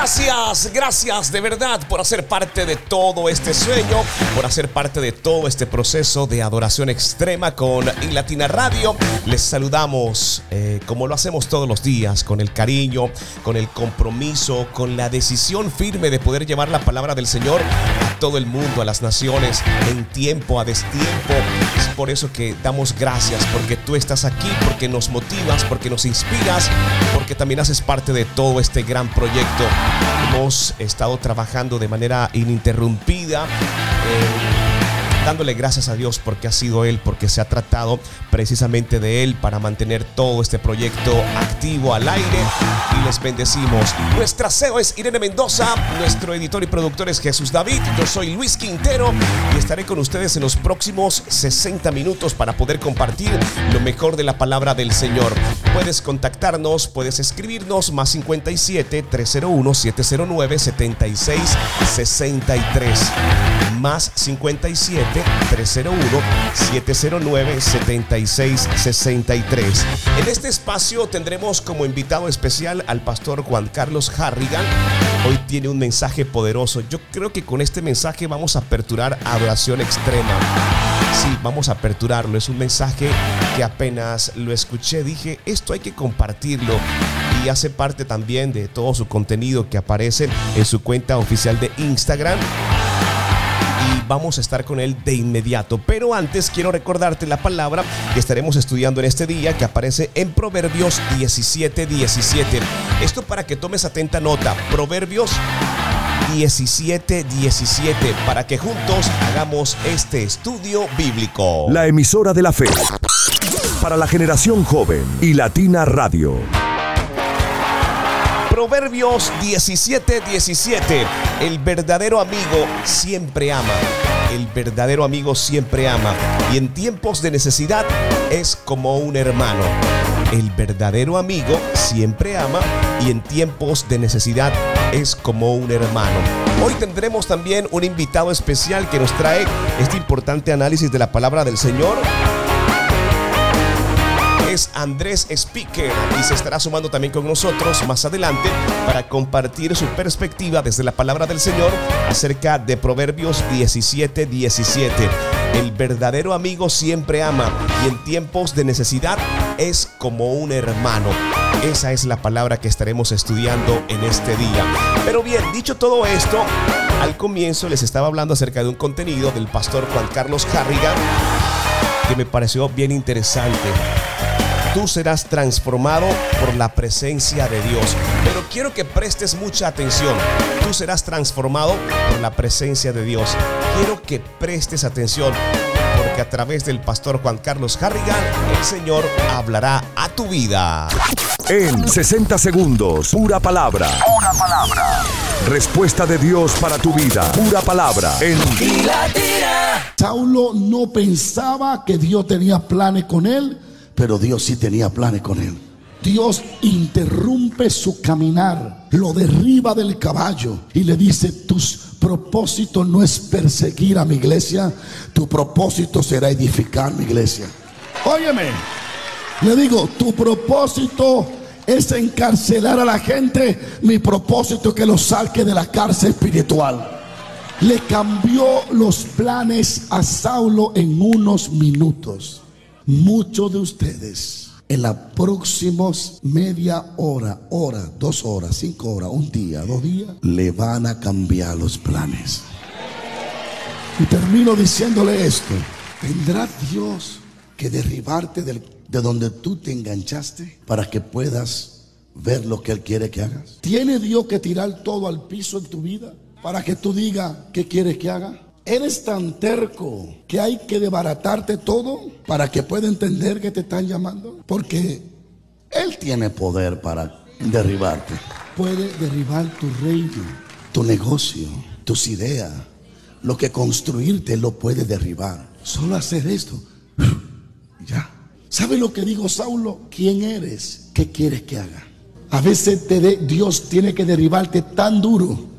Gracias, gracias de verdad por hacer parte de todo este sueño, por hacer parte de todo este proceso de adoración extrema con Latina Radio. Les saludamos eh, como lo hacemos todos los días, con el cariño, con el compromiso, con la decisión firme de poder llevar la palabra del Señor a todo el mundo, a las naciones, en tiempo, a destiempo. Es por eso que damos gracias, porque tú estás aquí, porque nos motivas, porque nos inspiras, también haces parte de todo este gran proyecto Hemos estado trabajando de manera ininterrumpida. Dándole gracias a Dios porque ha sido Él, porque se ha tratado precisamente de Él para mantener todo este proyecto activo al aire y les bendecimos. Nuestra CEO es Irene Mendoza, nuestro editor y productor es Jesús David, yo soy Luis Quintero y estaré con ustedes en los próximos 60 minutos para poder compartir lo mejor de la palabra del Señor. Puedes contactarnos, puedes escribirnos más 57 301 709 76 63 más 57 301-709-7663. En este espacio tendremos como invitado especial al pastor Juan Carlos Harrigan. Hoy tiene un mensaje poderoso. Yo creo que con este mensaje vamos a aperturar adoración extrema. Sí, vamos a aperturarlo. Es un mensaje que apenas lo escuché dije, esto hay que compartirlo. Y hace parte también de todo su contenido que aparece en su cuenta oficial de Instagram vamos a estar con él de inmediato. Pero antes quiero recordarte la palabra que estaremos estudiando en este día que aparece en Proverbios 17, 17. Esto para que tomes atenta nota. Proverbios 17, 17 para que juntos hagamos este estudio bíblico. La emisora de la fe para la generación joven y Latina Radio. Proverbios 17, 17. El verdadero amigo siempre ama. El verdadero amigo siempre ama. Y en tiempos de necesidad es como un hermano. El verdadero amigo siempre ama y en tiempos de necesidad es como un hermano. Hoy tendremos también un invitado especial que nos trae este importante análisis de la palabra del Señor Andrés Speaker y se estará sumando también con nosotros más adelante para compartir su perspectiva desde la palabra del Señor acerca de Proverbios 17, 17. El verdadero amigo siempre ama y en tiempos de necesidad es como un hermano. Esa es la palabra que estaremos estudiando en este día. Pero bien, dicho todo esto, al comienzo les estaba hablando acerca de un contenido del pastor Juan Carlos Harrigan que me pareció bien interesante tú serás transformado por la presencia de Dios. Pero quiero que prestes mucha atención. Tú serás transformado por la presencia de Dios. Quiero que prestes atención porque a través del pastor Juan Carlos Harrigan, el Señor hablará a tu vida. En 60 segundos, pura palabra. Pura palabra. Respuesta de Dios para tu vida. Pura palabra. En Saulo no pensaba que Dios tenía planes con él pero Dios sí tenía planes con él. Dios interrumpe su caminar, lo derriba del caballo y le dice, tus propósitos no es perseguir a mi iglesia, tu propósito será edificar mi iglesia. Óyeme, le digo, tu propósito es encarcelar a la gente, mi propósito es que lo saque de la cárcel espiritual. Le cambió los planes a Saulo en unos minutos. Muchos de ustedes en las próximas media hora, hora, dos horas, cinco horas, un día, dos días, le van a cambiar los planes. Y termino diciéndole esto. ¿Tendrá Dios que derribarte de donde tú te enganchaste para que puedas ver lo que Él quiere que hagas? ¿Tiene Dios que tirar todo al piso en tu vida para que tú digas qué quieres que haga? Eres tan terco que hay que desbaratarte todo para que pueda entender que te están llamando. Porque Él tiene poder para derribarte. Puede derribar tu reino, tu negocio, tus ideas. Lo que construirte lo puede derribar. Solo hacer esto. Ya. ¿Sabe lo que digo, Saulo? ¿Quién eres? ¿Qué quieres que haga? A veces te de, Dios tiene que derribarte tan duro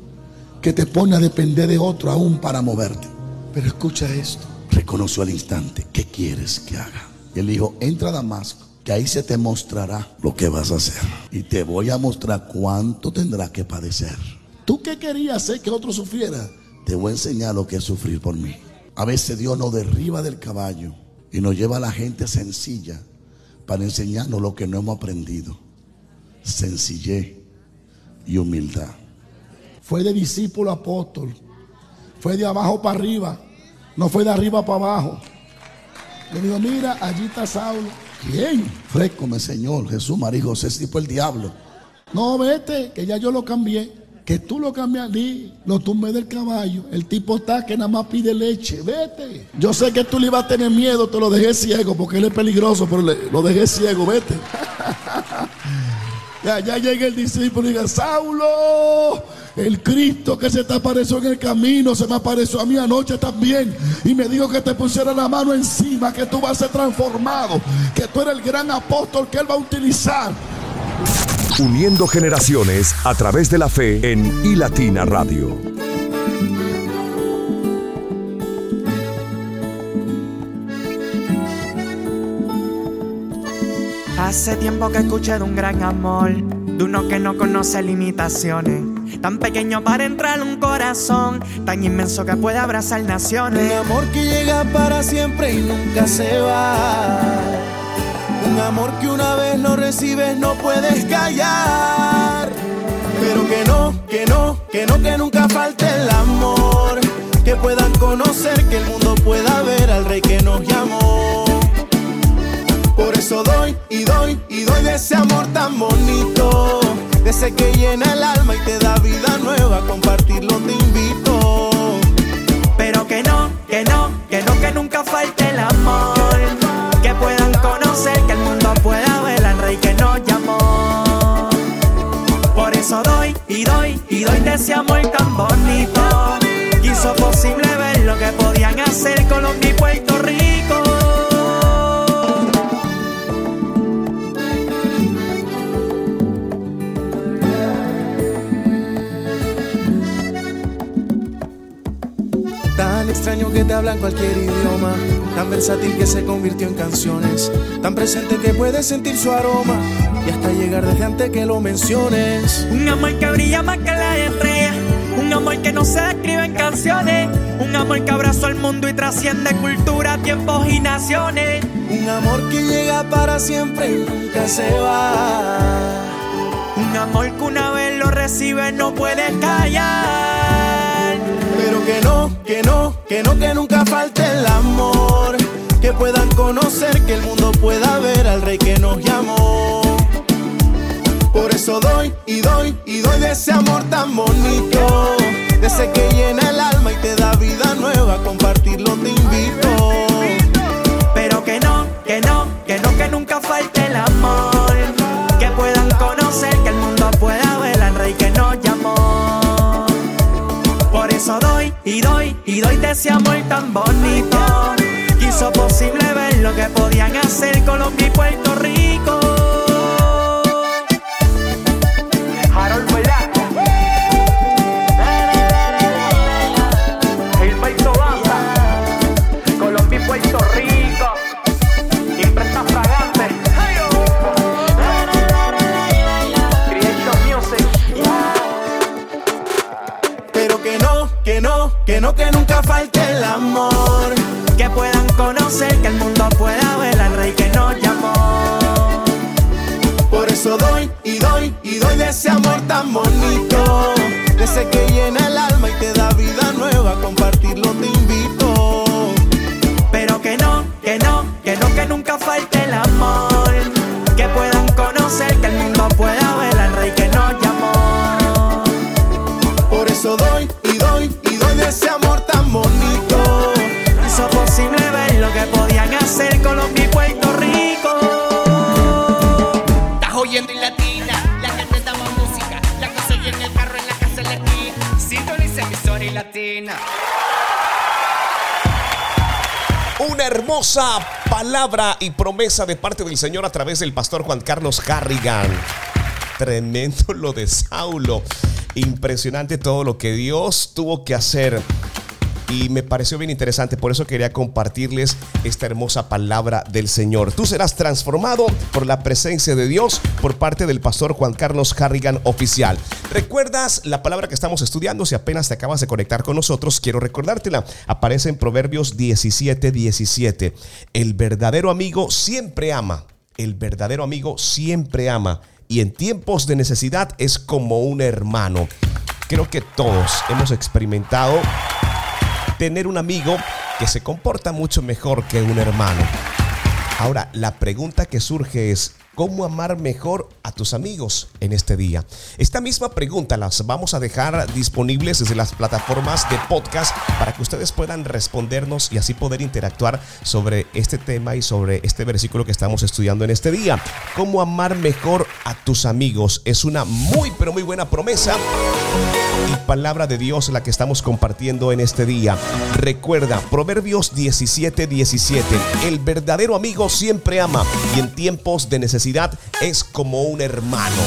que te pone a depender de otro aún para moverte. Pero escucha esto. Reconoció al instante, ¿qué quieres que haga? Y él dijo, entra a Damasco, que ahí se te mostrará lo que vas a hacer. Y te voy a mostrar cuánto tendrás que padecer. ¿Tú qué querías hacer que otro sufriera? Te voy a enseñar lo que es sufrir por mí. A veces Dios nos derriba del caballo y nos lleva a la gente sencilla para enseñarnos lo que no hemos aprendido. Sencillez y humildad. Fue de discípulo apóstol. Fue de abajo para arriba. No fue de arriba para abajo. Le digo, mira, allí está Saulo. ¿Quién? Frescome, Señor, Jesús, María José, ese tipo el diablo. No, vete, que ya yo lo cambié. Que tú lo cambias, di, lo tumbé del caballo. El tipo está que nada más pide leche. Vete. Yo sé que tú le ibas a tener miedo, te lo dejé ciego porque él es peligroso, pero lo dejé ciego, vete. ya, ya llega el discípulo y dice, Saulo, el Cristo que se te apareció en el camino se me apareció a mí anoche también. Y me dijo que te pusiera la mano encima, que tú vas a ser transformado, que tú eres el gran apóstol que Él va a utilizar. Uniendo generaciones a través de la fe en iLatina Radio. Hace tiempo que escuché de un gran amor, de uno que no conoce limitaciones Tan pequeño para entrar un corazón, tan inmenso que puede abrazar naciones. Un amor que llega para siempre y nunca se va. Un amor que una vez lo recibes no puedes callar. Pero que no, que no, que no, que nunca falte el amor. Que puedan conocer, que el mundo pueda ver al rey que nos llamó. Por eso doy y doy y doy de ese amor tan bonito ese que llena el alma y te da vida nueva, compartirlo te invito. Pero que no, que no, que no, que nunca falte el amor. Que puedan conocer, que el mundo pueda ver al rey que nos llamó. Por eso doy y doy y doy de ese amor tan bonito. Hizo posible ver lo que podían hacer Colombia y Puerto Rico. Extraño que te hablan cualquier idioma, tan versátil que se convirtió en canciones, tan presente que puedes sentir su aroma y hasta llegar desde antes que lo menciones. Un amor que brilla más que la estrella, un amor que no se describe en canciones, un amor que abrazó al mundo y trasciende cultura, tiempos y naciones. Un amor que llega para siempre y nunca se va. Un amor que una vez lo recibe no puedes callar. Pero que no, que no, que no, que nunca falte el amor. Que puedan conocer, que el mundo pueda ver al rey que nos llamó. Por eso doy y doy y doy de ese amor tan bonito. De ese que llena el alma y te da vida nueva. Compartirlo te invito. Pero que no, que no, que no, que nunca falte el amor. Eso doy y doy y doy de ese amor tan bonito. Quiso posible ver lo que podían hacer Colombia y Puerto Rico. Que el mundo pueda ver al rey que nos llamó. eso doy y doy y doy de ese amor tan bonito. De ese que llena el alma y te da vida nueva. Compartirlo te invito. Pero que no, que no, que no, que nunca falte el amor. Que puedan conocer que el mundo pueda ver al rey que nos llamó. Por eso doy Una hermosa palabra y promesa de parte del Señor a través del pastor Juan Carlos Harrigan. Tremendo lo de Saulo. Impresionante todo lo que Dios tuvo que hacer. Y me pareció bien interesante, por eso quería compartirles esta hermosa palabra del Señor. Tú serás transformado por la presencia de Dios por parte del pastor Juan Carlos Harrigan oficial. ¿Recuerdas la palabra que estamos estudiando? Si apenas te acabas de conectar con nosotros, quiero recordártela. Aparece en Proverbios 17, 17. El verdadero amigo siempre ama. El verdadero amigo siempre ama. Y en tiempos de necesidad es como un hermano. Creo que todos hemos experimentado tener un amigo que se comporta mucho mejor que un hermano. Ahora, la pregunta que surge es, ¿cómo amar mejor a tus amigos en este día? Esta misma pregunta las vamos a dejar disponibles desde las plataformas de podcast para que ustedes puedan respondernos y así poder interactuar sobre este tema y sobre este versículo que estamos estudiando en este día. ¿Cómo amar mejor a tus amigos? Es una muy, pero muy buena promesa y palabra de Dios la que estamos compartiendo en este día. Recuerda, Proverbios 17, 17. El verdadero amigo siempre ama y en tiempos de necesidad es como un hermano.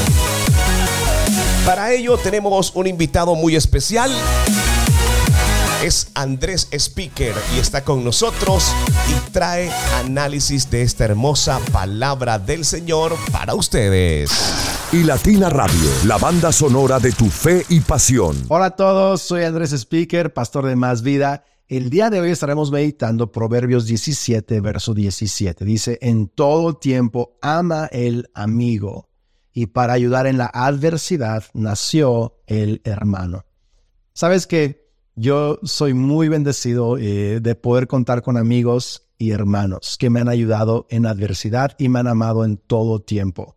Para ello tenemos un invitado muy especial. Es Andrés Speaker y está con nosotros y trae análisis de esta hermosa palabra del Señor para ustedes y Latina Radio, la banda sonora de tu fe y pasión. Hola a todos, soy Andrés Speaker, pastor de Más Vida. El día de hoy estaremos meditando Proverbios 17, verso 17. Dice, en todo tiempo ama el amigo y para ayudar en la adversidad nació el hermano. Sabes que yo soy muy bendecido eh, de poder contar con amigos y hermanos que me han ayudado en adversidad y me han amado en todo tiempo.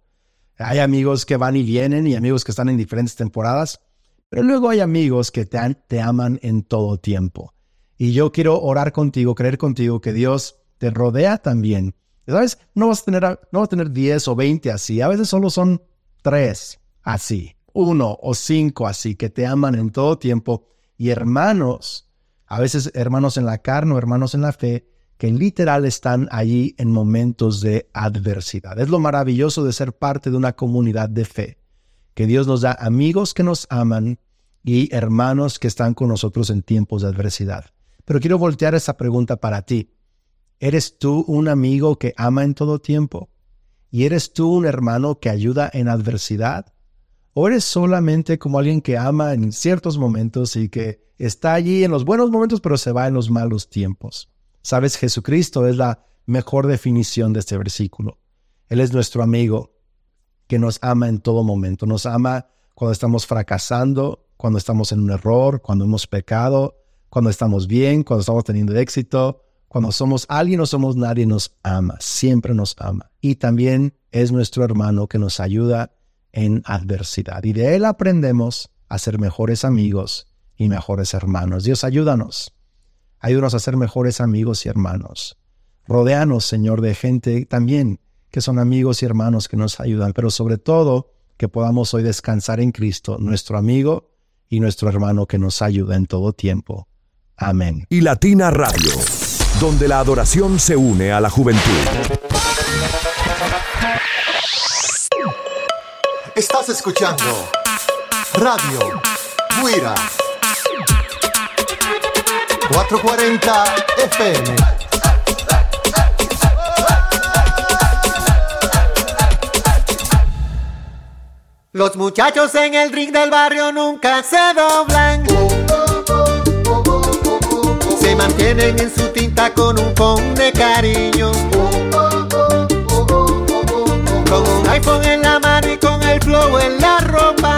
Hay amigos que van y vienen y amigos que están en diferentes temporadas, pero luego hay amigos que te, aman en todo tiempo. Y yo quiero orar contigo, creer contigo que Dios te rodea también. ¿Sabes? No vas a tener, no vas a tener 10 o 20 así, a veces solo son 3 así, uno o cinco así, que te aman en todo tiempo. Y hermanos, a veces hermanos en la carne o hermanos en la fe, que literal están allí en momentos de adversidad. Es lo maravilloso de ser parte de una comunidad de fe, que Dios nos da amigos que nos aman y hermanos que están con nosotros en tiempos de adversidad. Pero quiero voltear esa pregunta para ti. ¿Eres tú un amigo que ama en todo tiempo? ¿Y eres tú un hermano que ayuda en adversidad? ¿O eres solamente como alguien que ama en ciertos momentos y que está allí en los buenos momentos pero se va en los malos tiempos? Sabes, Jesucristo es la mejor definición de este versículo. Él es nuestro amigo que nos ama en todo momento. Nos ama cuando estamos fracasando, cuando estamos en un error, cuando hemos pecado, cuando estamos bien, cuando estamos teniendo éxito, cuando somos alguien o somos nadie, nos ama, siempre nos ama. Y también es nuestro hermano que nos ayuda en adversidad. Y de él aprendemos a ser mejores amigos y mejores hermanos. Dios, ayúdanos Ayúdanos a ser mejores amigos y hermanos. Rodéanos, Señor, de gente también que son amigos y hermanos que nos ayudan, pero sobre todo que podamos hoy descansar en Cristo, nuestro amigo y nuestro hermano que nos ayuda en todo tiempo. Amén. Y Latina Radio, donde la adoración se une a la juventud. Estás escuchando Radio Guira 440 FM. Los muchachos en el ring del barrio nunca se doblan. Se mantienen en su tinta con un phone de cariño. Con un iPhone en la en la ropa.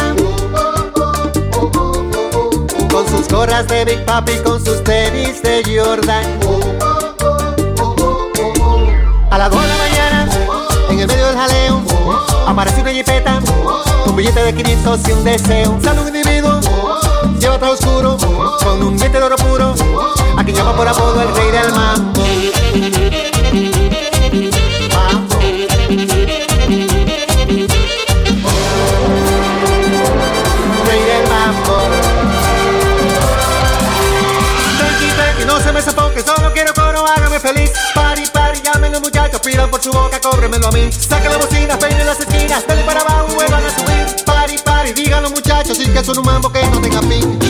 Con sus gorras de Big Papi, con sus tenis de Jordan. A las 2 de la mañana, en el medio del jaleo, apareció una jipeta, un billete de 500 y un deseo. Sale un individuo, lleva todo oscuro, con un diente de oro puro, a quien llama por apodo el rey del mambo. Boca, cóbremelo a mí. Saquen la bocina, peinen las esquinas, denle para abajo, vuelvan a subir. Pari, pari, digan los muchachos, sí que son un mambo que no tenga fin.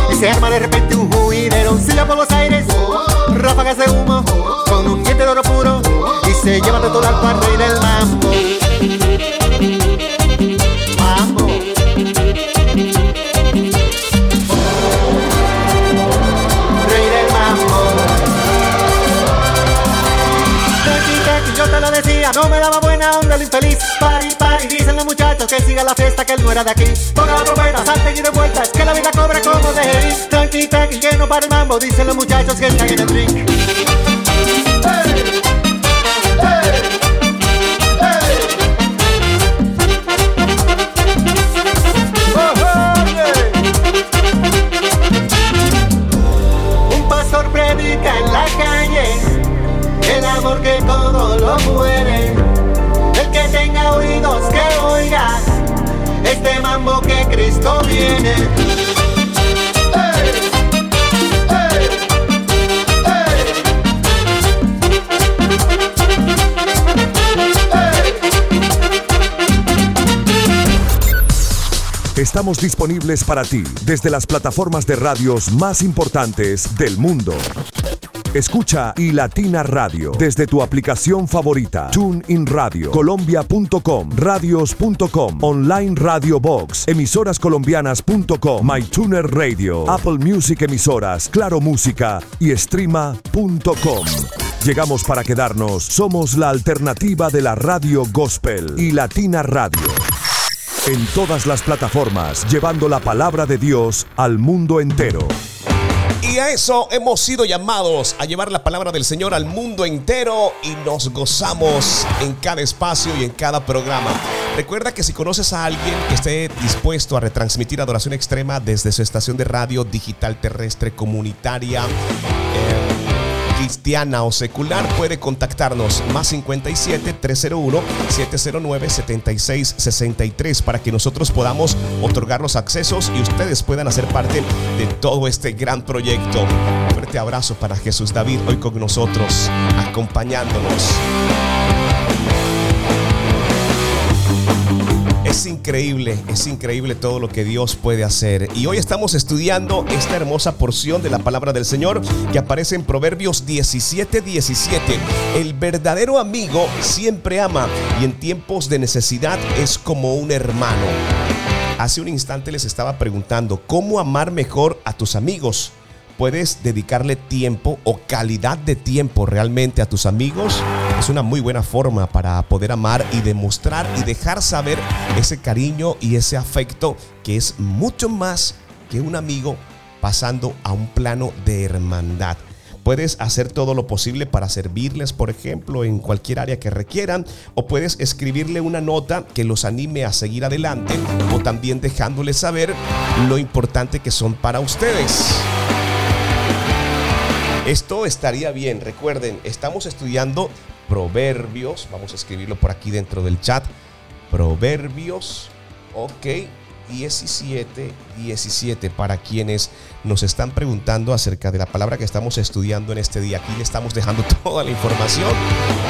se arma de repente un juidero. Silla por los aires, ráfagas de humo, con un diente de oro puro y se lleva de todo al cual rey del mambo. Mambo. Rey del mambo. Tranqui, tranqui, yo te lo decía, no me daba buena onda el infeliz. Muchachos que siga la fiesta, que él no era de aquí. Ponga la trompeta, salten y que la vida cobra como de ir. Tranqui, tranqui, que no para el mambo, dicen los muchachos que están en el drink. Pastor predica en la calle el amor que todo lo muere. Este mambo que Cristo viene. Estamos disponibles para ti desde las plataformas de radios más importantes del mundo. Escucha y Latina Radio desde tu aplicación favorita. TuneIn Radio, Colombia.com, Radios.com, Online Radio Box, Emisorascolombianas.com, MyTuner Radio, Apple Music Emisoras, Claro Música y Streama.com. Llegamos para quedarnos. Somos la alternativa de la radio gospel y Latina Radio. En todas las plataformas, llevando la palabra de Dios al mundo entero. Y a eso hemos sido llamados a llevar la palabra del Señor al mundo entero y nos gozamos en cada espacio y en cada programa. Recuerda que si conoces a alguien que esté dispuesto a retransmitir adoración extrema desde su estación de radio digital terrestre comunitaria, cristiana o secular, puede contactarnos más 57 301 709 76 63 para que nosotros podamos otorgar los accesos y ustedes puedan hacer parte de todo este gran proyecto. Un fuerte abrazo para Jesús David hoy con nosotros, acompañándonos. Es increíble, es increíble todo lo que Dios puede hacer. Y hoy estamos estudiando esta hermosa porción de la palabra del Señor que aparece en Proverbios 17, 17. El verdadero amigo siempre ama y en tiempos de necesidad es como un hermano. Hace un instante les estaba preguntando, ¿cómo amar mejor a tus amigos? ¿Puedes dedicarle tiempo o calidad de tiempo realmente a tus amigos? Es una muy buena forma para poder amar y demostrar y dejar saber ese cariño y ese afecto que es mucho más que un amigo pasando a un plano de hermandad. Puedes hacer todo lo posible para servirles, por ejemplo, en cualquier área que requieran, o puedes escribirle una nota que los anime a seguir adelante, o también dejándoles saber lo importante que son para ustedes. Esto estaría bien. Recuerden, estamos estudiando Proverbios. Vamos a escribirlo por aquí dentro del chat. Proverbios, ok, 17, 17. Para quienes nos están preguntando acerca de la palabra que estamos estudiando en este día, aquí le estamos dejando toda la información.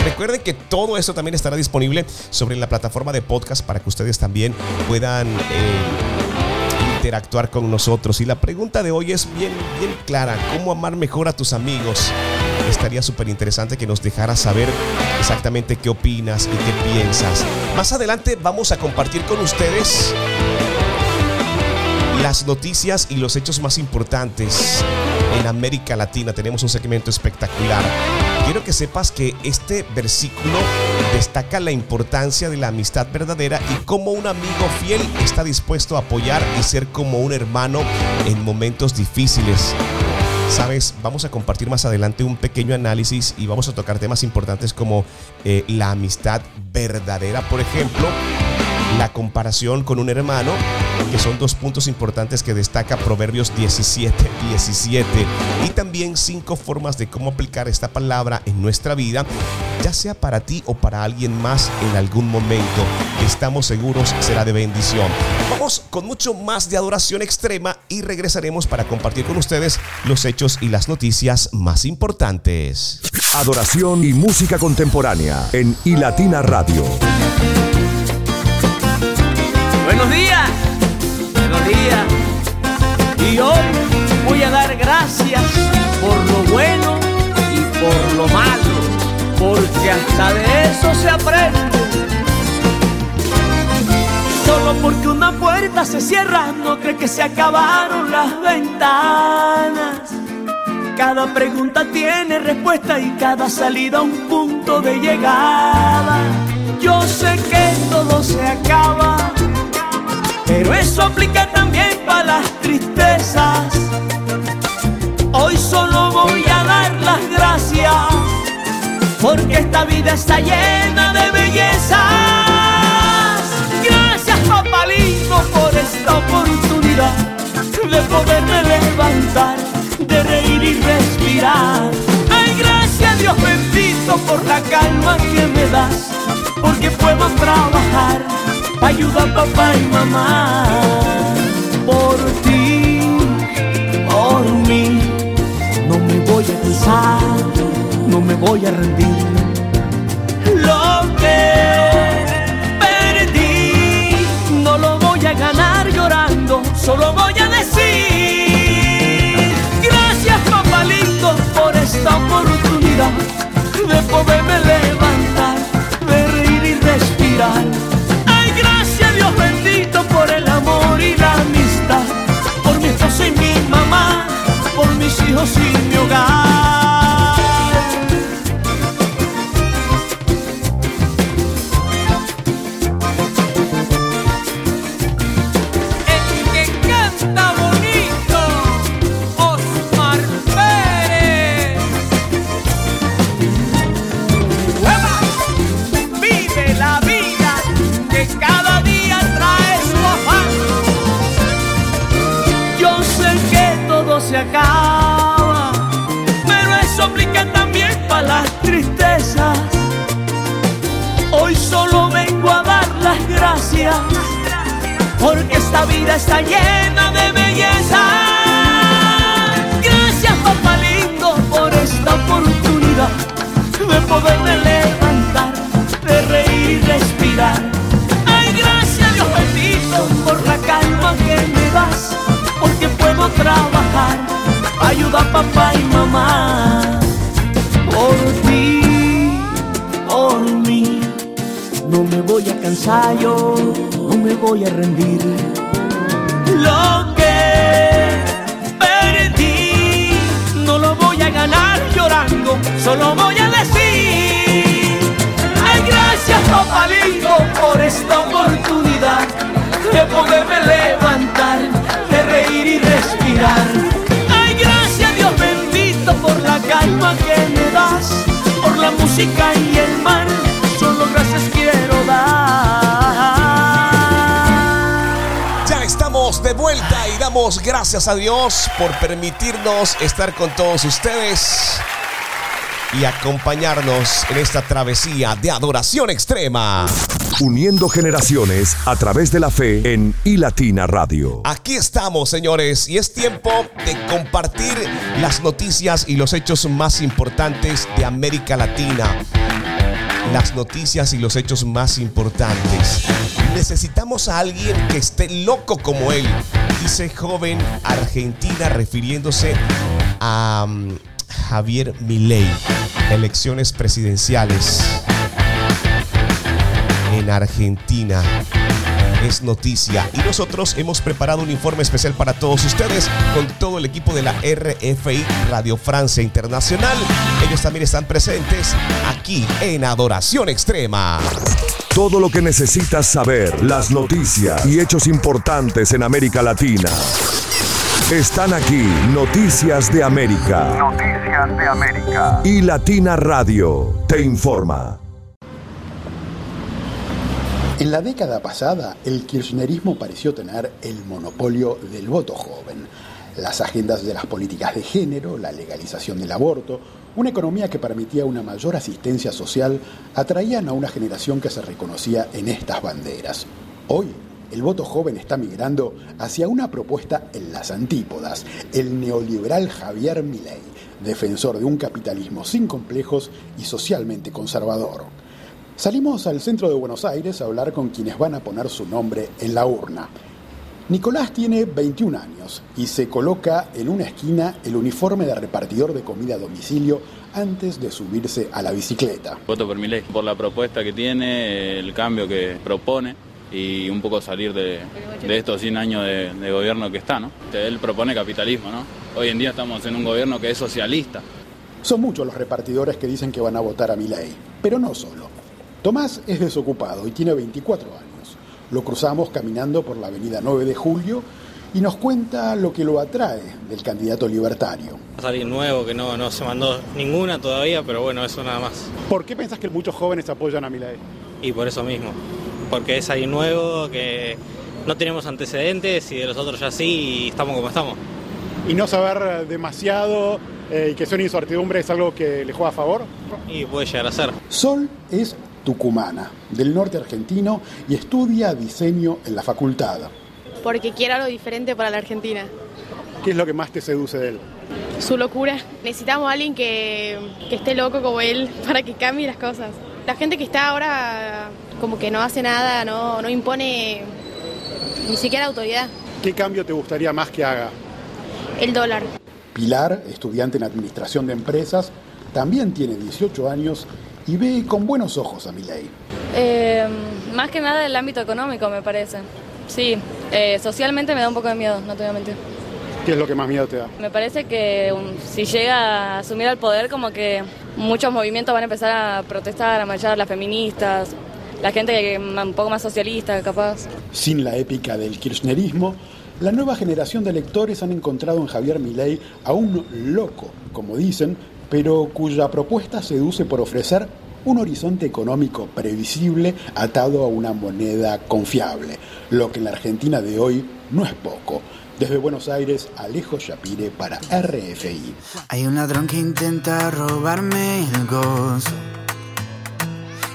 Recuerden que todo esto también estará disponible sobre la plataforma de podcast para que ustedes también puedan... Eh, interactuar con nosotros. Y la pregunta de hoy es bien, bien clara. ¿Cómo amar mejor a tus amigos? Estaría súper interesante que nos dejaras saber exactamente qué opinas y qué piensas. Más adelante vamos a compartir con ustedes las noticias y los hechos más importantes en América Latina. Tenemos un segmento espectacular. Quiero que sepas que este versículo destaca la importancia de la amistad verdadera y cómo un amigo fiel está dispuesto a apoyar y ser como un hermano en momentos difíciles. Sabes, vamos a compartir más adelante un pequeño análisis y vamos a tocar temas importantes como eh, la amistad verdadera, por ejemplo, la comparación con un hermano, que son dos puntos importantes que destaca Proverbios 17, 17, y también cinco formas de cómo aplicar esta palabra en nuestra vida, ya sea para ti o para alguien más en algún momento. Estamos seguros será de bendición. Vamos con mucho más de adoración extrema y regresaremos para compartir con ustedes los hechos y las noticias más importantes. Adoración y música contemporánea en iLatina Radio. Buenos días, buenos días. Y hoy voy a dar gracias por lo bueno y por lo malo, porque hasta de eso se aprende. Solo porque una puerta se cierra, no cree que se acabaron las ventanas. Cada pregunta tiene respuesta y cada salida un punto de llegada. Yo sé que todo se acaba pero eso aplica también para las tristezas. Hoy solo voy a dar las gracias, porque esta vida está llena de bellezas. Gracias, papalito, por esta oportunidad de poderme levantar, de reír y respirar. Ay, gracias, Dios bendito, por la calma que me das, porque puedo trabajar ayuda a papá y mamá. Por ti, por mí, no me voy a cansar, no me voy a rendir. Lo que perdí, no lo voy a ganar llorando, solo voy a estamos de vuelta y damos gracias a Dios por permitirnos estar con todos ustedes y acompañarnos en esta travesía de adoración extrema. Uniendo generaciones a través de la fe en iLatina Radio. Aquí estamos, señores, y es tiempo de compartir las noticias y los hechos más importantes de América Latina. Las noticias y los hechos más importantes. Necesitamos a alguien que esté loco como él, dice joven argentina refiriéndose a um, Javier Milei. Elecciones presidenciales en Argentina. Es noticia. Y nosotros hemos preparado un informe especial para todos ustedes con todo el equipo de la RFI Radio Francia Internacional. Ellos también están presentes aquí en Adoración Extrema. Todo lo que necesitas saber, las noticias y hechos importantes en América Latina. Están aquí Noticias de América. Noticias de América. Y Latina Radio te informa. En la década pasada, el kirchnerismo pareció tener el monopolio del voto joven. Las agendas de las políticas de género, la legalización del aborto, una economía que permitía una mayor asistencia social, atraían a una generación que se reconocía en estas banderas. Hoy, el voto joven está migrando hacia una propuesta en las antípodas, el neoliberal Javier Milei, defensor de un capitalismo sin complejos y socialmente conservador. Salimos al centro de Buenos Aires a hablar con quienes van a poner su nombre en la urna. Nicolás tiene 21 años y se coloca en una esquina el uniforme de repartidor de comida a domicilio antes de subirse a la bicicleta. Voto por mi ley, por la propuesta que tiene, el cambio que propone y un poco salir de, de estos 100 años de, de, gobierno que está, ¿no? Él propone capitalismo, ¿no? Hoy en día estamos en un gobierno que es socialista. Son muchos los repartidores que dicen que van a votar a mi ley, pero no solo. Tomás es desocupado y tiene 24 años. Lo cruzamos caminando por la avenida 9 de Julio y nos cuenta lo que lo atrae del candidato libertario. Es alguien nuevo que no, no se mandó ninguna todavía, pero bueno, eso nada más. ¿Por qué pensás que muchos jóvenes apoyan a Milei? Y por eso mismo, porque es alguien nuevo, que no tenemos antecedentes y de los otros ya sí y estamos como estamos. ¿Y no saber demasiado eh, y que son incertidumbre es algo que le juega a favor? Y puede llegar a ser. Sol es tucumana, del norte argentino, y estudia diseño en la facultad. Porque quiere algo diferente para la Argentina. ¿Qué es lo que más te seduce de él? Su locura. Necesitamos a alguien que, que esté loco como él para que cambie las cosas. La gente que está ahora como que no hace nada, no, no impone ni siquiera autoridad. ¿Qué cambio te gustaría más que haga? El dólar. Pilar, estudiante en Administración de Empresas, también tiene 18 años y ve con buenos ojos a Milei. Eh, más que nada el ámbito económico, me parece. Sí, eh, socialmente me da un poco de miedo, no te voy a mentir. ¿Qué es lo que más miedo te da? Me parece que um, si llega a asumir el poder, como que muchos movimientos van a empezar a protestar, a marchar, las feministas, la gente que, un poco más socialista, capaz. Sin la épica del kirchnerismo, la nueva generación de electores han encontrado en Javier Milei a un loco, como dicen, pero cuya propuesta seduce por ofrecer un horizonte económico previsible atado a una moneda confiable, lo que en la Argentina de hoy no es poco. Desde Buenos Aires, Alejo Shapire para RFI. Hay un ladrón que intenta robarme el gozo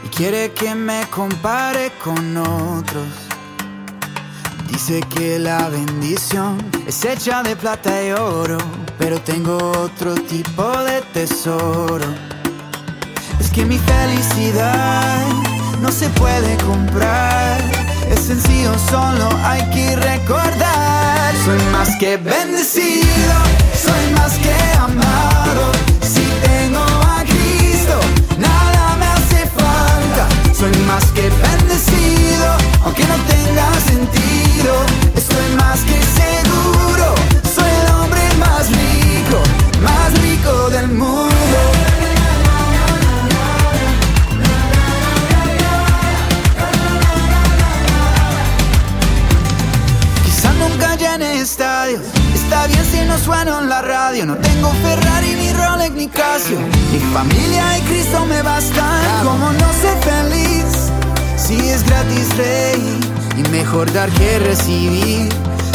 y quiere que me compare con otros. Dice que la bendición es hecha de plata y oro, pero tengo otro tipo de tesoro. Que mi felicidad no se puede comprar, es sencillo, solo hay que recordar. Soy más que bendecido, soy más que amado. Si tengo a Cristo, nada me hace falta. Soy más que bendecido, aunque no tenga sentido. Estoy más que seguro, soy el hombre más rico, más rico del mundo. Nunca llene estadios, está bien si no sueno con la radio. No tengo Ferrari, ni Rolex, ni Casio. Mi familia y Cristo me bastan. Como no ser feliz si es gratis rey? Y mejor dar que recibir.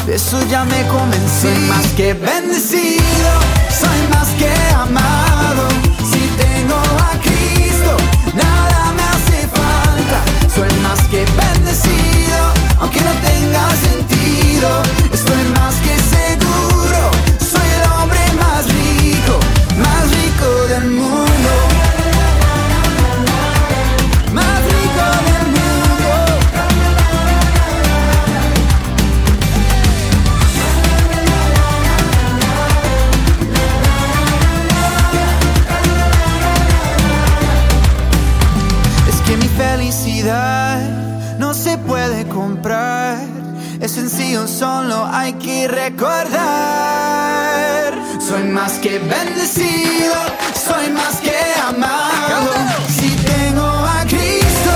De eso ya me convencí. Soy más que bendecido, soy más que amado. Si tengo a Cristo, nada me hace falta. Soy más que bendecido, aunque no tenga sentido. Es sencillo, solo hay que recordar. Soy más que bendecido, soy más que amado. Si tengo a Cristo,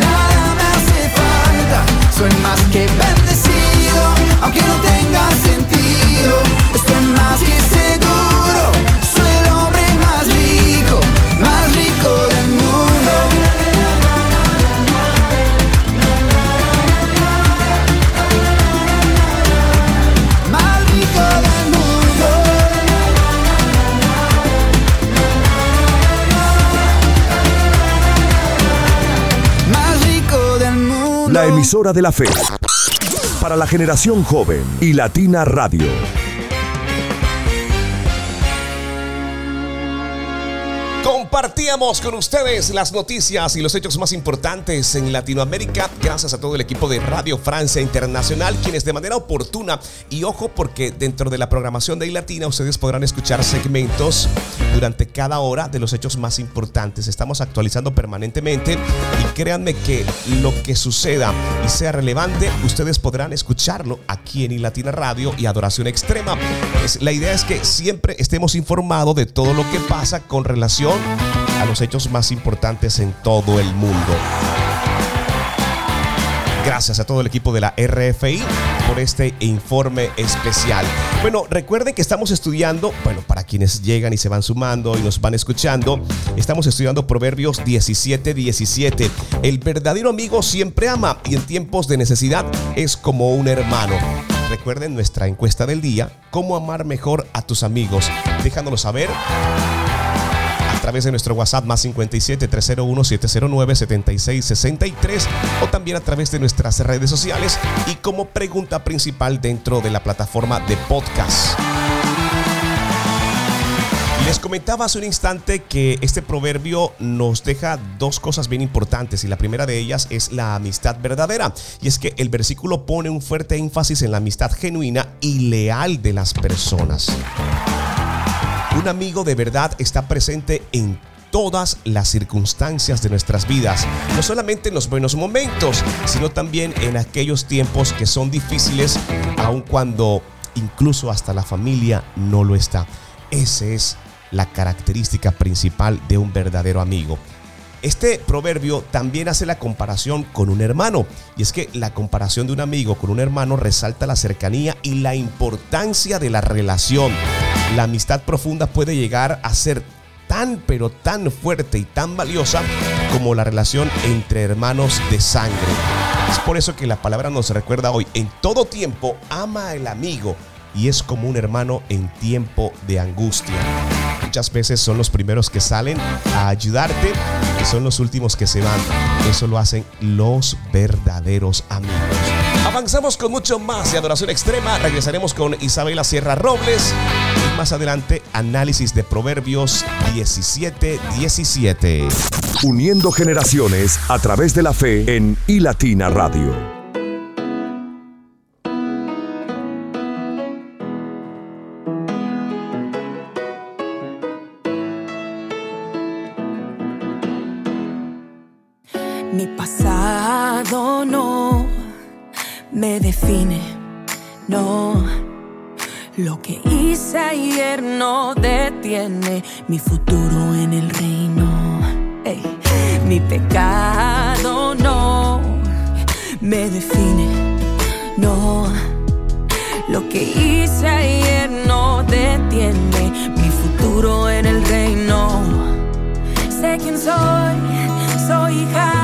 nada me hace falta. Soy más que bendecido, aunque no tenga sentido. Estoy más que emisora de la fe. Para la generación joven y Latina Radio. Compartíamos con ustedes las noticias y los hechos más importantes en Latinoamérica gracias a todo el equipo de Radio Francia Internacional quienes de manera oportuna y ojo porque dentro de la programación de iLatina ustedes podrán escuchar segmentos durante cada hora de los hechos más importantes. Estamos actualizando permanentemente y créanme que lo que suceda y sea relevante ustedes podrán escucharlo aquí en iLatina Radio y Adoración Extrema. Es- la idea es que siempre estemos informados de todo lo que pasa con relación a los hechos más importantes en todo el mundo. Gracias a todo el equipo de la RFI por este informe especial. Bueno, recuerden que estamos estudiando, bueno, para quienes llegan y se van sumando y nos van escuchando, estamos estudiando Proverbios 17, 17. El verdadero amigo siempre ama y en tiempos de necesidad es como un hermano. Recuerden nuestra encuesta del día, cómo amar mejor a tus amigos. Déjanoslo saber través de nuestro WhatsApp más 57 301 709 7663 o también a través de nuestras redes sociales y como pregunta principal dentro de la plataforma de podcast. Les comentaba hace un instante que este proverbio nos deja dos cosas bien importantes y la primera de ellas es la amistad verdadera. Y es que el versículo pone un fuerte énfasis en la amistad genuina y leal de las personas. Un amigo de verdad está presente en todas las circunstancias de nuestras vidas, no solamente en los buenos momentos, sino también en aquellos tiempos que son difíciles, aun cuando incluso hasta la familia no lo está. Esa es la característica principal de un verdadero amigo. Este proverbio también hace la comparación con un hermano, y es que la comparación de un amigo con un hermano resalta la cercanía y la importancia de la relación. La amistad profunda puede llegar a ser tan pero tan fuerte y tan valiosa como la relación entre hermanos de sangre. Es por eso que la palabra nos recuerda hoy, en todo tiempo ama al amigo y es como un hermano en tiempo de angustia. Muchas veces son los primeros que salen a ayudarte y son los últimos que se van. Eso lo hacen los verdaderos amigos. Avanzamos con mucho más de Adoración Extrema. Regresaremos con Isabela Sierra Robles más adelante análisis de Proverbios 17, 17. Uniendo generaciones a través de la fe en iLatina Radio. No detiene mi futuro en el reino. Mi pecado no me define, no. Lo que hice ayer no detiene mi futuro en el reino. Sé quién soy, soy hija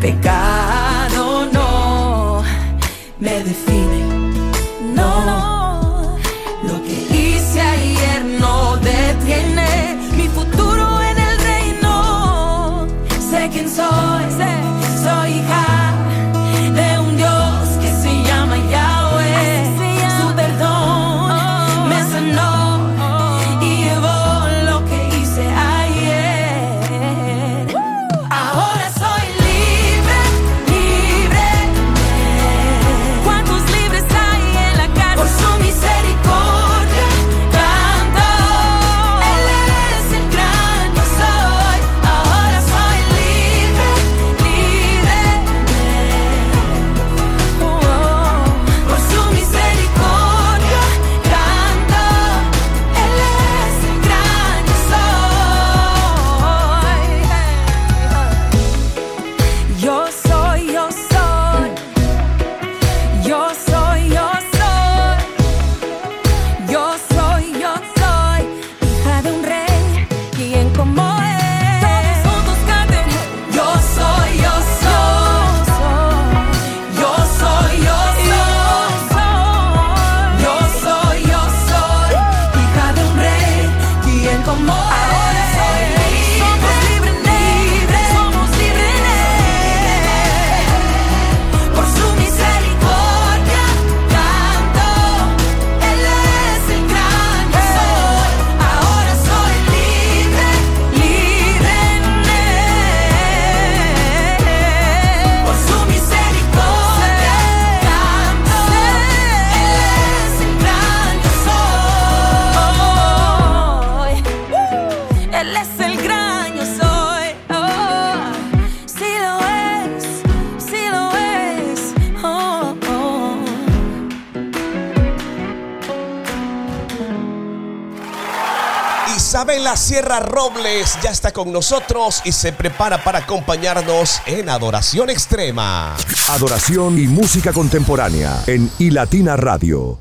pecado no. Me define, Sierra Robles ya está con nosotros y se prepara para acompañarnos en Adoración Extrema. Adoración y música contemporánea en iLatina Radio.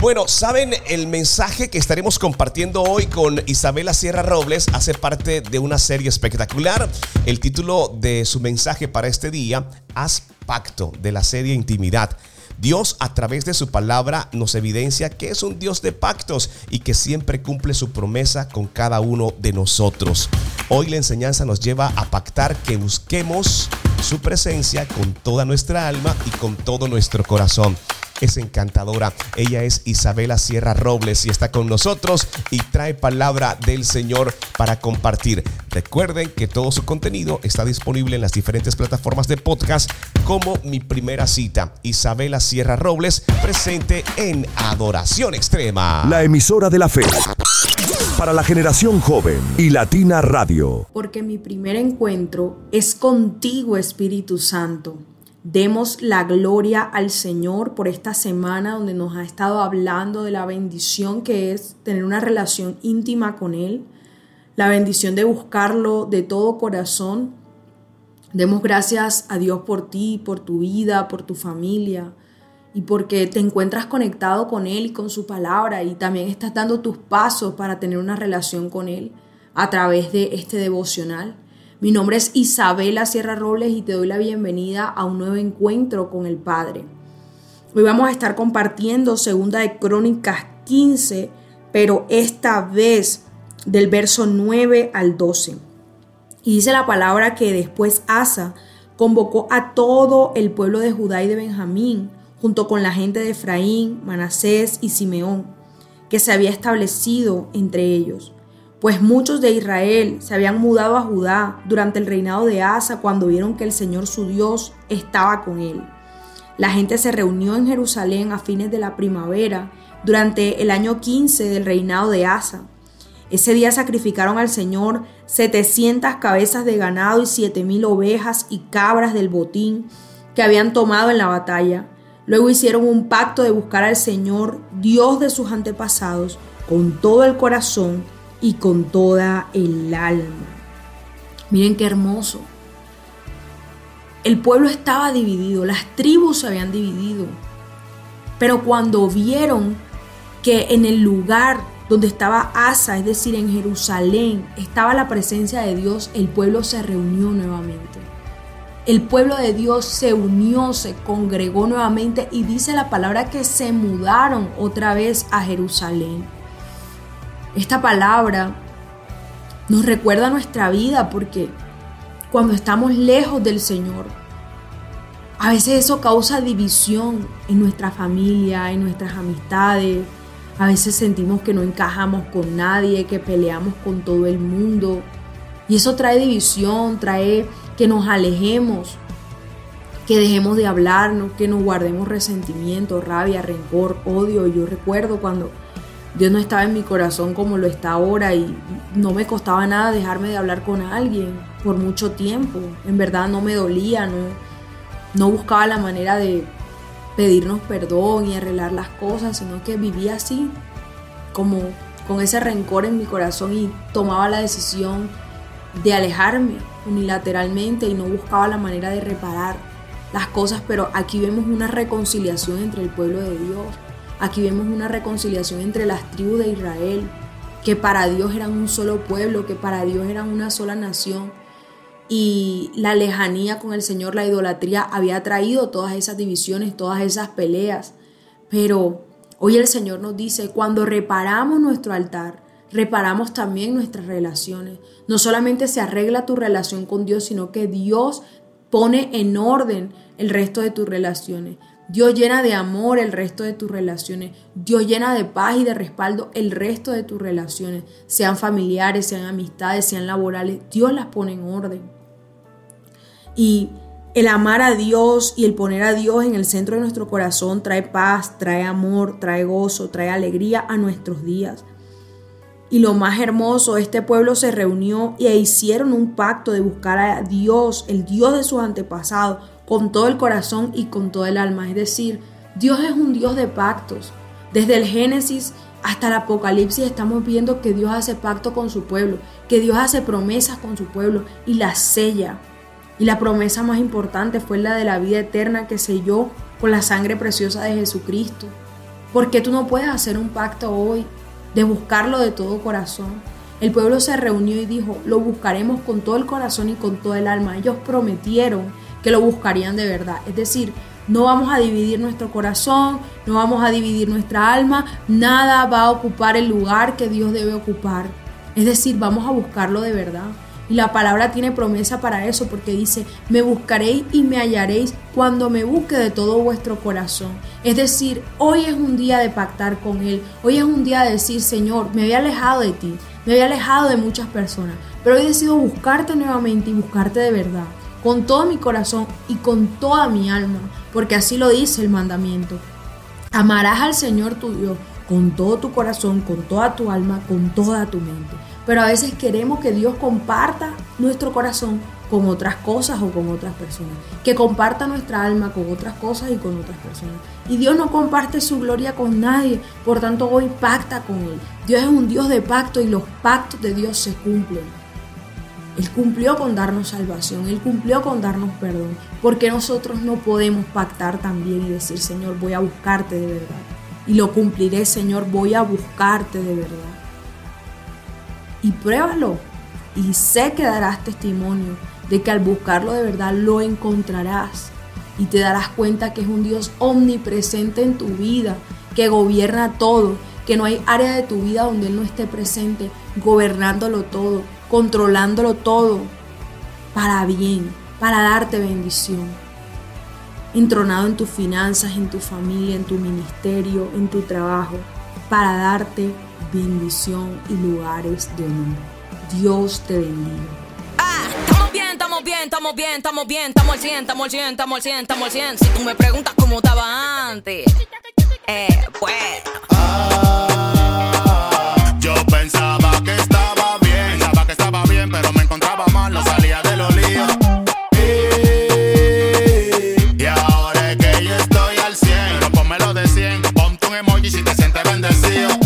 Bueno, ¿saben? El mensaje que estaremos compartiendo hoy con Isabela Sierra Robles hace parte de una serie espectacular. El título de su mensaje para este día, Haz pacto, de la serie Intimidad. Dios a través de su palabra nos evidencia que es un Dios de pactos y que siempre cumple su promesa con cada uno de nosotros. Hoy la enseñanza nos lleva a pactar que busquemos su presencia con toda nuestra alma y con todo nuestro corazón. Es encantadora. Ella es Isabela Sierra Robles y está con nosotros y trae palabra del Señor para compartir. Recuerden que todo su contenido está disponible en las diferentes plataformas de podcast como Mi Primera Cita. Isabela Sierra Robles presente en Adoración Extrema. La emisora de la fe. Para la generación joven y Latina Radio. porque mi primer encuentro es contigo, Espíritu Santo. Demos la gloria al Señor por esta semana donde nos ha estado hablando de la bendición que es tener una relación íntima con Él, la bendición de buscarlo de todo corazón. Demos gracias a Dios por ti, por tu vida, por tu familia y porque te encuentras conectado con Él y con su palabra y también estás dando tus pasos para tener una relación con Él a través de este devocional. Mi nombre es Isabela Sierra Robles y te doy la bienvenida a un nuevo encuentro con el Padre. Hoy vamos a estar compartiendo Segunda de Crónicas 15, pero esta vez del verso 9 al 12. Y dice la palabra que después Asa convocó a todo el pueblo de Judá y de Benjamín, junto con la gente de Efraín, Manasés y Simeón, que se había establecido entre ellos. Pues muchos de Israel se habían mudado a Judá durante el reinado de Asa cuando vieron que el Señor su Dios estaba con él. La gente se reunió en Jerusalén a fines de la primavera durante el año 15 del reinado de Asa. Ese día sacrificaron al Señor 700 cabezas de ganado y 7000 ovejas y cabras del botín que habían tomado en la batalla. Luego hicieron un pacto de buscar al Señor, Dios de sus antepasados, con todo el corazón y con toda el alma. Miren qué hermoso. El pueblo estaba dividido, las tribus se habían dividido. Pero cuando vieron que en el lugar donde estaba Asa, es decir, en Jerusalén, estaba la presencia de Dios, el pueblo se reunió nuevamente. El pueblo de Dios se unió, se congregó nuevamente y dice la palabra que se mudaron otra vez a Jerusalén. Esta palabra nos recuerda nuestra vida porque cuando estamos lejos del Señor, a veces eso causa división en nuestra familia, en nuestras amistades, a veces sentimos que no encajamos con nadie, que peleamos con todo el mundo. Y eso trae división, trae que nos alejemos, que dejemos de hablarnos, que nos guardemos resentimiento, rabia, rencor, odio. Yo recuerdo cuando Dios no estaba en mi corazón como lo está ahora y no me costaba nada dejarme de hablar con alguien por mucho tiempo. En verdad no me dolía, no, no buscaba la manera de pedirnos perdón y arreglar las cosas, sino que vivía así, como con ese rencor en mi corazón y tomaba la decisión de alejarme unilateralmente y no buscaba la manera de reparar las cosas, pero aquí vemos una reconciliación entre el pueblo de Dios, aquí vemos una reconciliación entre las tribus de Israel, que para Dios eran un solo pueblo, que para Dios eran una sola nación y la lejanía con el Señor, la idolatría, había traído todas esas divisiones, todas esas peleas. Pero hoy el Señor nos dice, cuando reparamos nuestro altar, reparamos también nuestras relaciones. No solamente se arregla tu relación con Dios, sino que Dios pone en orden el resto de tus relaciones. Dios llena de amor el resto de tus relaciones. Dios llena de paz y de respaldo el resto de tus relaciones, sean familiares, sean amistades, sean laborales. Dios las pone en orden. Y el amar a Dios y el poner a Dios en el centro de nuestro corazón trae paz, trae amor, trae gozo, trae alegría a nuestros días. Y lo más hermoso, este pueblo se reunió y hicieron un pacto de buscar a Dios, el Dios de sus antepasados, con todo el corazón y con todo el alma. Es decir, Dios es un Dios de pactos. Desde el Génesis hasta el Apocalipsis estamos viendo que Dios hace pacto con su pueblo, que Dios hace promesas con su pueblo y las sella. Y la promesa más importante fue la de la vida eterna que selló con la sangre preciosa de Jesucristo. ¿Por qué tú no puedes hacer un pacto hoy de buscarlo de todo corazón? El pueblo se reunió y dijo, lo buscaremos con todo el corazón y con todo el alma. Ellos prometieron que lo buscarían de verdad. Es decir, no vamos a dividir nuestro corazón, no vamos a dividir nuestra alma, nada va a ocupar el lugar que Dios debe ocupar. Es decir, vamos a buscarlo de verdad. Y la palabra tiene promesa para eso porque dice, me buscaréis y me hallaréis cuando me busque de todo vuestro corazón. Es decir, hoy es un día de pactar con Él. Hoy es un día de decir, Señor, me había alejado de ti, me había alejado de muchas personas, pero hoy decido buscarte nuevamente y buscarte de verdad, con todo mi corazón y con toda mi alma, porque así lo dice el mandamiento. Amarás al Señor tu Dios con todo tu corazón, con toda tu alma, con toda tu mente. Pero a veces queremos que Dios comparta nuestro corazón con otras cosas o con otras personas. Que comparta nuestra alma con otras cosas y con otras personas. Y Dios no comparte su gloria con nadie. Por tanto, hoy pacta con Él. Dios es un Dios de pacto y los pactos de Dios se cumplen. Él cumplió con darnos salvación, Él cumplió con darnos perdón. Porque nosotros no podemos pactar también y decir, Señor, voy a buscarte de verdad. Y lo cumpliré, Señor, voy a buscarte de verdad y pruébalo. Y sé que darás testimonio de que al buscarlo de verdad lo encontrarás. Y te darás cuenta que es un Dios omnipresente en tu vida, que gobierna todo, que no hay área de tu vida donde Él no esté presente, gobernándolo todo, controlándolo todo, para bien, para darte bendición. Entronado en tus finanzas, en tu familia, en tu ministerio, en tu trabajo, para darte bendición y lugares de honor. Dios te bendiga. Estamos bien, estamos bien, estamos bien, estamos bien, estamos al 100, estamos al 100, estamos al 100, estamos al 100. Si tú me preguntas cómo estaba antes, eh, bueno. Te sientes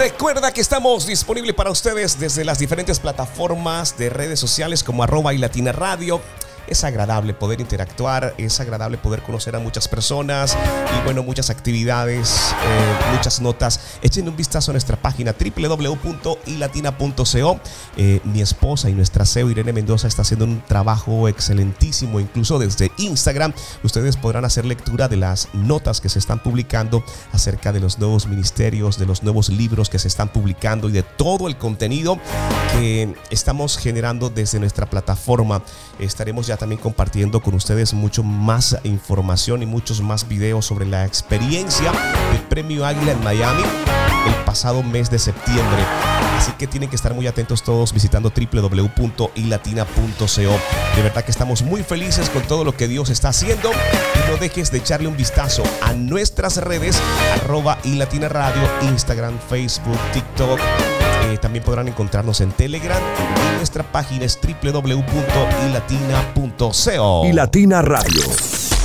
Recuerda que estamos disponibles para ustedes desde las diferentes plataformas de redes sociales como arroba y latina radio. Es agradable poder interactuar, es agradable poder conocer a muchas personas y bueno, muchas actividades, eh, muchas notas. Echen un vistazo a nuestra página www.ilatina.co. Eh, mi esposa y nuestra CEO Irene Mendoza está haciendo un trabajo excelentísimo, incluso desde Instagram. Ustedes podrán hacer lectura de las notas que se están publicando acerca de los nuevos ministerios, de los nuevos libros que se están publicando y de todo el contenido que estamos generando desde nuestra plataforma. Estaremos también compartiendo con ustedes mucho más información y muchos más videos sobre la experiencia del Premio Águila en Miami. El pasado mes de septiembre. Así que tienen que estar muy atentos todos visitando www.ilatina.co. De verdad que estamos muy felices con todo lo que Dios está haciendo. Y no dejes de echarle un vistazo a nuestras redes, arroba ilatina radio, Instagram, Facebook, TikTok. Eh, también podrán encontrarnos en Telegram y nuestra página es www.ilatina.co. Y Latina Radio,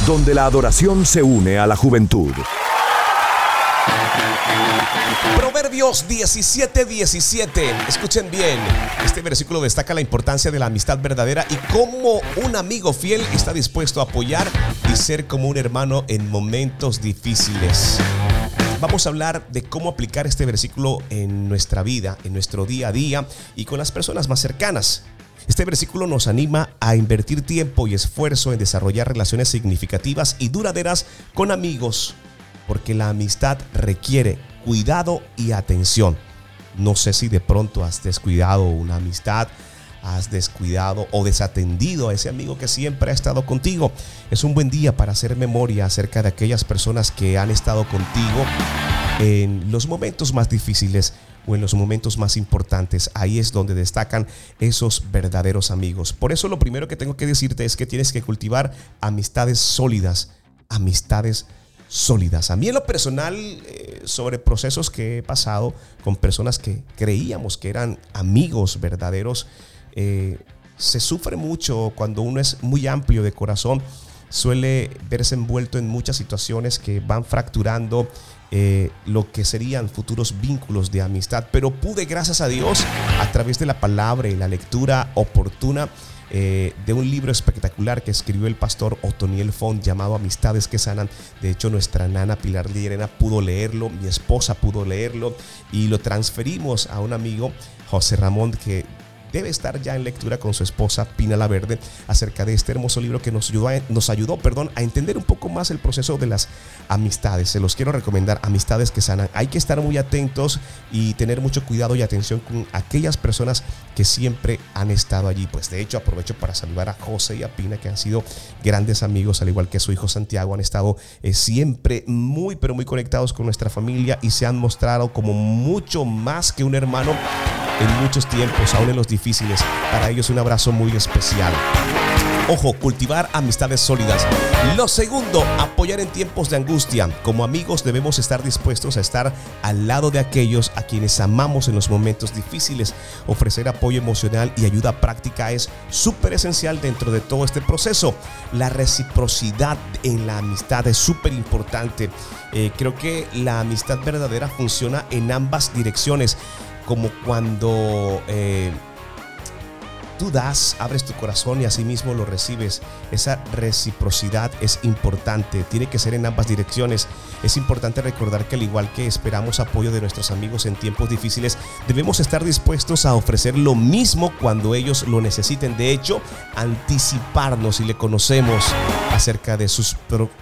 donde la adoración se une a la juventud. Proverbios 17, 17. Escuchen bien. Este versículo destaca la importancia de la amistad verdadera y cómo un amigo fiel está dispuesto a apoyar y ser como un hermano en momentos difíciles. Vamos a hablar de cómo aplicar este versículo en nuestra vida, en nuestro día a día y con las personas más cercanas. Este versículo nos anima a invertir tiempo y esfuerzo en desarrollar relaciones significativas y duraderas con amigos, porque la amistad requiere cuidado y atención. No sé si de pronto has descuidado una amistad, has descuidado o desatendido a ese amigo que siempre ha estado contigo. Es un buen día para hacer memoria acerca de aquellas personas que han estado contigo en los momentos más difíciles o en los momentos más importantes. Ahí es donde destacan esos verdaderos amigos. Por eso lo primero que tengo que decirte es que tienes que cultivar amistades sólidas, amistades sólidas. A mí en lo personal, eh, sobre procesos que he pasado con personas que creíamos que eran amigos verdaderos, eh, se sufre mucho cuando uno es muy amplio de corazón. Suele verse envuelto en muchas situaciones que van fracturando eh, lo que serían futuros vínculos de amistad. Pero pude, gracias a Dios, a través de la palabra y la lectura oportuna, eh, de un libro espectacular que escribió el pastor Otoniel Font llamado Amistades que sanan. De hecho, nuestra nana Pilar Llerena pudo leerlo, mi esposa pudo leerlo y lo transferimos a un amigo, José Ramón, que debe estar ya en lectura con su esposa Pina La Verde acerca de este hermoso libro que nos ayudó, a, nos ayudó perdón, a entender un poco más el proceso de las amistades. Se los quiero recomendar, amistades que sanan. Hay que estar muy atentos y tener mucho cuidado y atención con aquellas personas que siempre han estado allí. Pues de hecho aprovecho para saludar a José y a Pina que han sido grandes amigos, al igual que su hijo Santiago, han estado eh, siempre muy pero muy conectados con nuestra familia y se han mostrado como mucho más que un hermano en muchos tiempos, aún en los difíciles. Para ellos un abrazo muy especial. Ojo, cultivar amistades sólidas. Lo segundo, apoyar en tiempos de angustia. Como amigos debemos estar dispuestos a estar al lado de aquellos a quienes amamos en los momentos difíciles. Ofrecer apoyo emocional y ayuda práctica es súper esencial dentro de todo este proceso. La reciprocidad en la amistad es súper importante. Eh, creo que la amistad verdadera funciona en ambas direcciones como cuando eh, tú das, abres tu corazón y así mismo lo recibes. Esa reciprocidad es importante, tiene que ser en ambas direcciones. Es importante recordar que al igual que esperamos apoyo de nuestros amigos en tiempos difíciles, debemos estar dispuestos a ofrecer lo mismo cuando ellos lo necesiten. De hecho, anticiparnos si le conocemos acerca de sus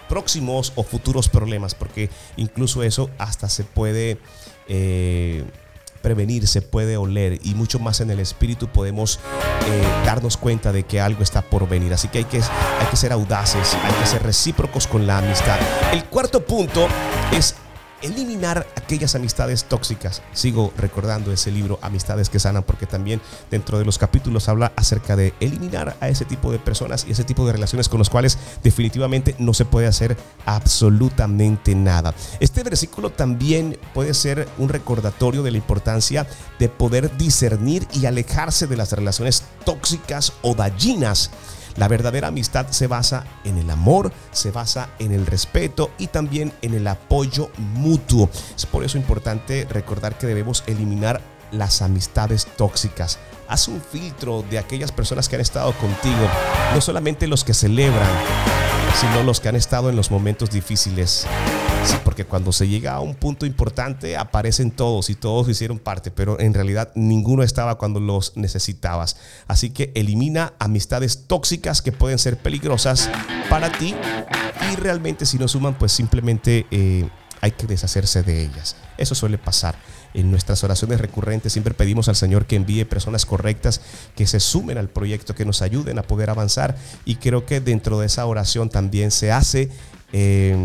próximos o futuros problemas, porque incluso eso hasta se puede... Eh, prevenir, se puede oler y mucho más en el espíritu podemos eh, darnos cuenta de que algo está por venir. Así que hay, que hay que ser audaces, hay que ser recíprocos con la amistad. El cuarto punto es eliminar aquellas amistades tóxicas. Sigo recordando ese libro, Amistades que Sanan, porque también dentro de los capítulos habla acerca de eliminar a ese tipo de personas y ese tipo de relaciones con los cuales definitivamente no se puede hacer absolutamente nada. Este versículo también puede ser un recordatorio de la importancia de poder discernir y alejarse de las relaciones tóxicas o dañinas la verdadera amistad se basa en el amor, se basa en el respeto y también en el apoyo mutuo. Es por eso importante recordar que debemos eliminar las amistades tóxicas. Haz un filtro de aquellas personas que han estado contigo, no solamente los que celebran, sino los que han estado en los momentos difíciles. Sí, porque cuando se llega a un punto importante aparecen todos y todos hicieron parte, pero en realidad ninguno estaba cuando los necesitabas. Así que elimina amistades tóxicas que pueden ser peligrosas para ti y realmente si no suman, pues simplemente eh, hay que deshacerse de ellas. Eso suele pasar. En nuestras oraciones recurrentes siempre pedimos al Señor que envíe personas correctas que se sumen al proyecto, que nos ayuden a poder avanzar. Y creo que dentro de esa oración también se hace... Eh,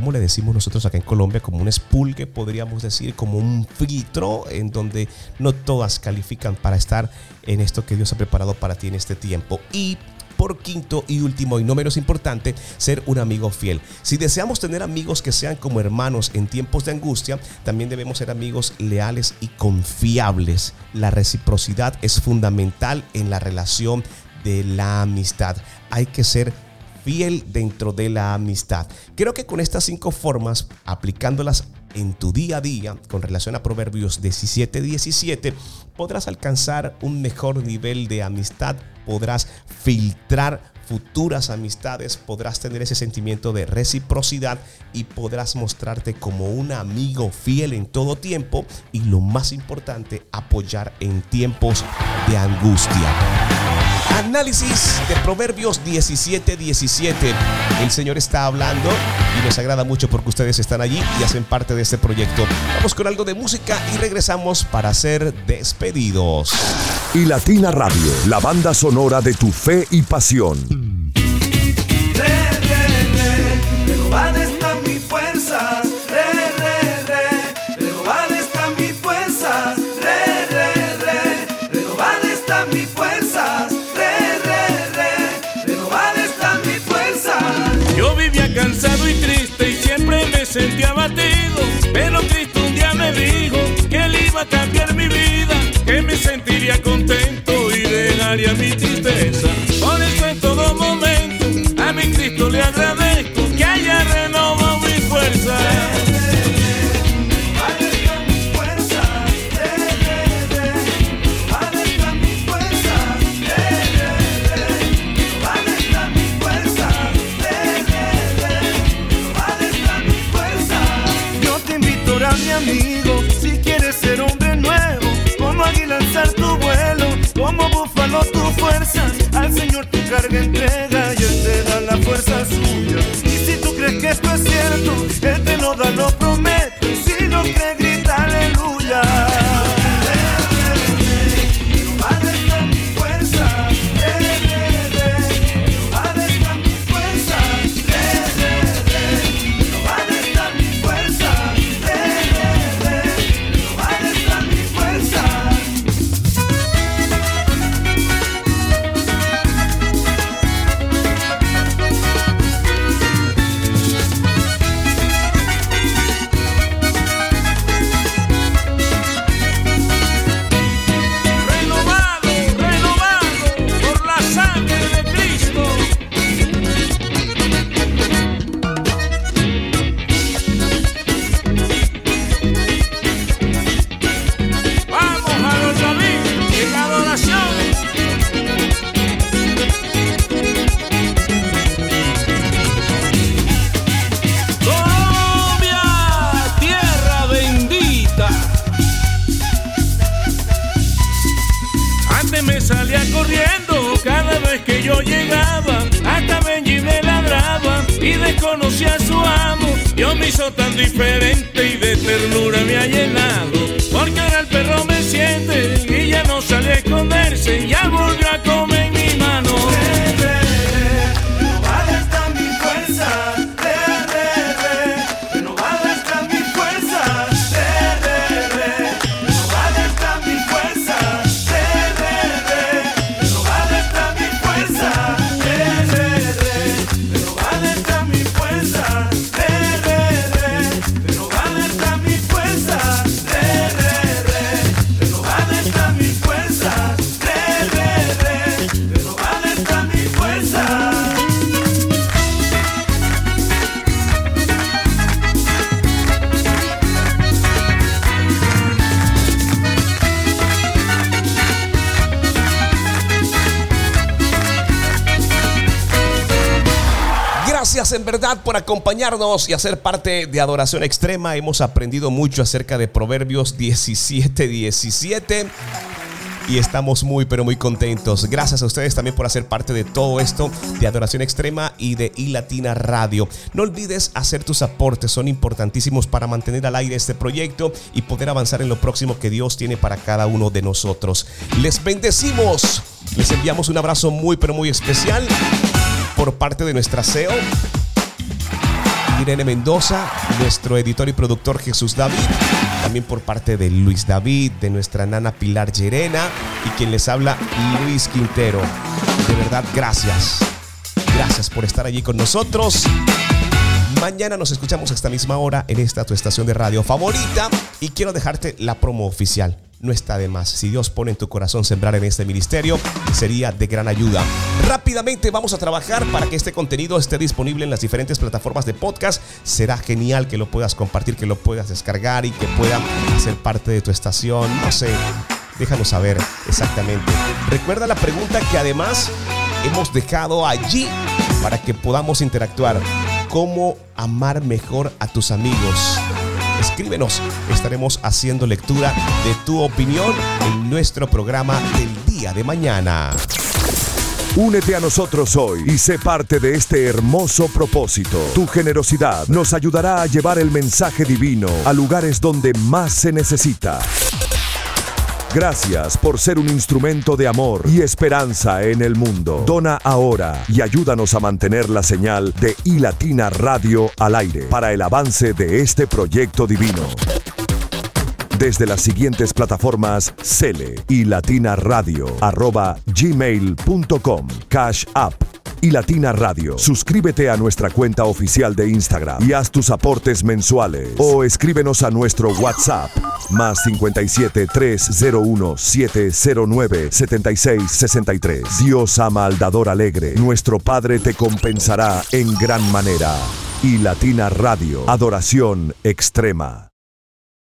¿cómo le decimos nosotros acá en Colombia? Como un espulgue, podríamos decir, como un filtro en donde no todas califican para estar en esto que Dios ha preparado para ti en este tiempo. Y por quinto y último y no menos importante, ser un amigo fiel. Si deseamos tener amigos que sean como hermanos en tiempos de angustia, también debemos ser amigos leales y confiables. La reciprocidad es fundamental en la relación de la amistad. Hay que ser fiel dentro de la amistad. Creo que con estas cinco formas, aplicándolas en tu día a día con relación a Proverbios 17, 17, podrás alcanzar un mejor nivel de amistad, podrás filtrar futuras amistades, podrás tener ese sentimiento de reciprocidad y podrás mostrarte como un amigo fiel en todo tiempo y lo más importante, apoyar en tiempos de angustia. Análisis de Proverbios 17, 17. El Señor está hablando y nos agrada mucho porque ustedes están allí y hacen parte de este proyecto. Vamos con algo de música y regresamos para ser despedidos. Y Latina Radio, la banda sonora de tu fe y pasión. Al Señor tu carga entrega y Él te da la fuerza suya. Y si tú crees que esto es cierto, Él te lo da, lo acompañarnos y hacer parte de Adoración Extrema. Hemos aprendido mucho acerca de Proverbios 17, 17. Y estamos muy, pero muy contentos. Gracias a ustedes también por hacer parte de todo esto de Adoración Extrema y de iLatina Radio. No olvides hacer tus aportes, son importantísimos para mantener al aire este proyecto y poder avanzar en lo próximo que Dios tiene para cada uno de nosotros. Les bendecimos. Les enviamos un abrazo muy, pero muy especial por parte de nuestra CEO Irene Mendoza, nuestro editor y productor Jesús David, también por parte de Luis David, de nuestra nana Pilar Llerena y quien les habla Luis Quintero. De verdad, gracias. Gracias por estar allí con nosotros. Mañana nos escuchamos a esta misma hora en esta tu estación de radio favorita y quiero dejarte la promo oficial no está de más. Si Dios pone en tu corazón sembrar en este ministerio, sería de gran ayuda. Rápidamente vamos a trabajar para que este contenido esté disponible en las diferentes plataformas de podcast. Será genial que lo puedas compartir, que lo puedas descargar y que pueda ser parte de tu estación. No sé, déjanos saber exactamente. Recuerda la pregunta que además hemos dejado allí para que podamos interactuar. ¿Cómo amar mejor a tus amigos? Escríbenos. Estaremos haciendo lectura de tu opinión en nuestro programa del día de mañana. Únete a nosotros hoy y sé parte de este hermoso propósito. Tu generosidad nos ayudará a llevar el mensaje divino a lugares donde más se necesita. Gracias por ser un instrumento de amor y esperanza en el mundo. Dona ahora y ayúdanos a mantener la señal de iLatina Radio al aire para el avance de este proyecto divino. Desde las siguientes plataformas Cele y Latina Radio arroba gmail.com Cash App y Latina Radio. Suscríbete a nuestra cuenta oficial de Instagram y haz tus aportes mensuales. O escríbenos a nuestro WhatsApp más 57 301 709 76 63. Dios ama al dador alegre. Nuestro Padre te compensará en gran manera. Y Latina Radio. Adoración extrema.